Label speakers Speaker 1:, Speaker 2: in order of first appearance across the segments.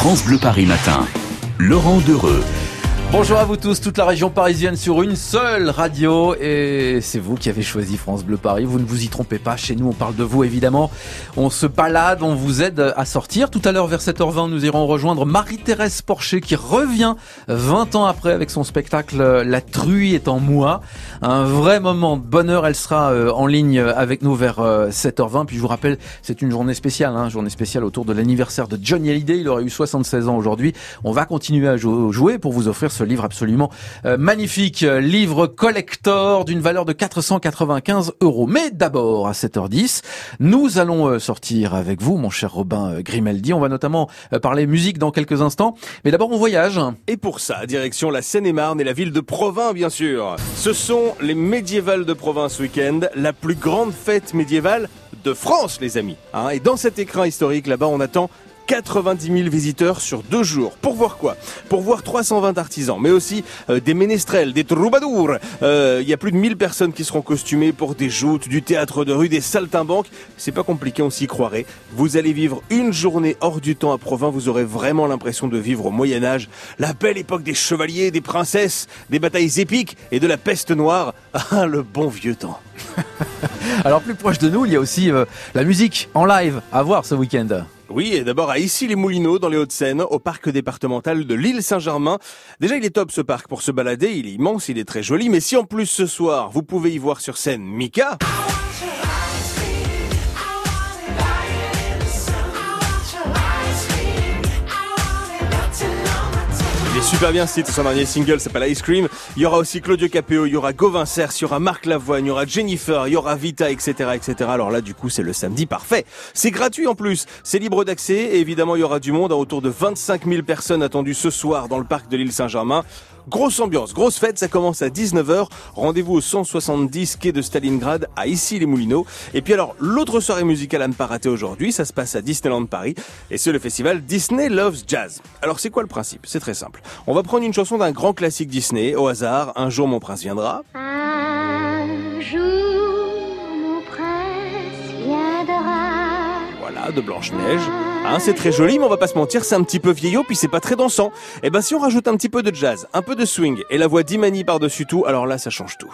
Speaker 1: France Bleu Paris Matin. Laurent Dereux.
Speaker 2: Bonjour à vous tous, toute la région parisienne sur une seule radio et c'est vous qui avez choisi France Bleu Paris. Vous ne vous y trompez pas, chez nous on parle de vous évidemment. On se balade, on vous aide à sortir. Tout à l'heure vers 7h20 nous irons rejoindre Marie-Thérèse Porcher qui revient 20 ans après avec son spectacle La truie est en moi. Un vrai moment de bonheur, elle sera euh, en ligne avec nous vers 7h20. Euh, Puis je vous rappelle, c'est une journée spéciale, hein, journée spéciale autour de l'anniversaire de Johnny Hallyday. Il aurait eu 76 ans aujourd'hui. On va continuer à jouer pour vous offrir ce livre absolument euh, magnifique, livre collector d'une valeur de 495 euros. Mais d'abord, à 7h10, nous allons euh, sortir avec vous, mon cher Robin euh, Grimaldi. On va notamment parler musique dans quelques instants. Mais d'abord, on voyage.
Speaker 3: Et pour ça, direction la Seine-et-Marne et la ville de Provins, bien sûr. Ce sont les médiévales de Provins ce week-end, la plus grande fête médiévale de France, les amis. Hein. et dans cet écran historique, là-bas, on attend 90 000 visiteurs sur deux jours. Pour voir quoi? Pour voir 320 artisans, mais aussi euh, des ménestrels, des troubadours. Il euh, y a plus de 1000 personnes qui seront costumées pour des joutes, du théâtre de rue, des saltimbanques. C'est pas compliqué, on s'y croirait. Vous allez vivre une journée hors du temps à Provins. Vous aurez vraiment l'impression de vivre au Moyen Âge, la belle époque des chevaliers, des princesses, des batailles épiques et de la peste noire. Ah, le bon vieux temps.
Speaker 2: Alors plus proche de nous, il y a aussi euh, la musique en live à voir ce week-end.
Speaker 3: Oui, et d'abord à Issy-les-Moulineaux, dans les Hauts-de-Seine, au parc départemental de l'île Saint-Germain. Déjà, il est top ce parc pour se balader, il est immense, il est très joli, mais si en plus ce soir, vous pouvez y voir sur scène Mika... super bien ce son dernier single s'appelle Ice Cream. Il y aura aussi Claudio Capéo, il y aura Gauvin il y aura Marc Lavoine, il y aura Jennifer, il y aura Vita, etc., etc. Alors là, du coup, c'est le samedi parfait. C'est gratuit en plus, c'est libre d'accès et évidemment, il y aura du monde à autour de 25 000 personnes attendues ce soir dans le parc de l'île Saint-Germain. Grosse ambiance, grosse fête, ça commence à 19h. Rendez-vous au 170 quai de Stalingrad à Issy-les-Moulineaux. Et puis alors, l'autre soirée musicale à ne pas rater aujourd'hui, ça se passe à Disneyland Paris. Et c'est le festival Disney Loves Jazz. Alors c'est quoi le principe? C'est très simple. On va prendre une chanson d'un grand classique Disney, au hasard, Un jour mon prince viendra. De Blanche-Neige. Hein, c'est très joli, mais on va pas se mentir, c'est un petit peu vieillot, puis c'est pas très dansant. Et eh ben si on rajoute un petit peu de jazz, un peu de swing, et la voix d'Imani par-dessus tout, alors là, ça change tout.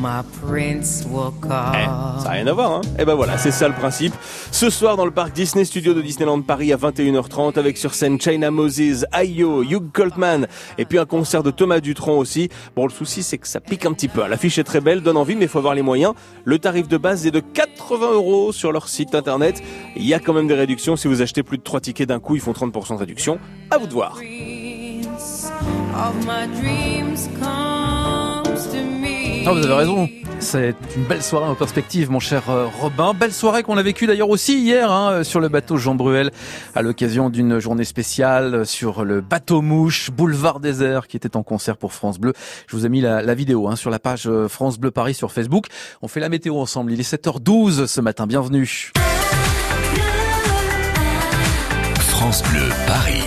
Speaker 3: My prince will eh, ça n'a rien à voir, hein Et eh ben voilà, c'est ça le principe. Ce soir dans le parc Disney Studio de Disneyland Paris à 21h30 avec sur scène China Moses, Ayo, Hugh Coltman et puis un concert de Thomas Dutronc aussi. Bon, le souci c'est que ça pique un petit peu. Hein. L'affiche est très belle, donne envie, mais il faut avoir les moyens. Le tarif de base est de 80 euros sur leur site internet. Il y a quand même des réductions. Si vous achetez plus de 3 tickets d'un coup, ils font 30% de réduction. À vous de voir.
Speaker 2: Ah, vous avez raison. C'est une belle soirée en perspective, mon cher euh, Robin. Belle soirée qu'on a vécue d'ailleurs aussi hier hein, sur le bateau Jean Bruel à l'occasion d'une journée spéciale sur le bateau mouche boulevard désert qui était en concert pour France Bleu. Je vous ai mis la, vidéo hein, sur la page euh, France Bleu Paris sur Facebook. On fait la météo ensemble. Il est 7h12 ce matin. Bienvenue.
Speaker 1: France Bleu Paris.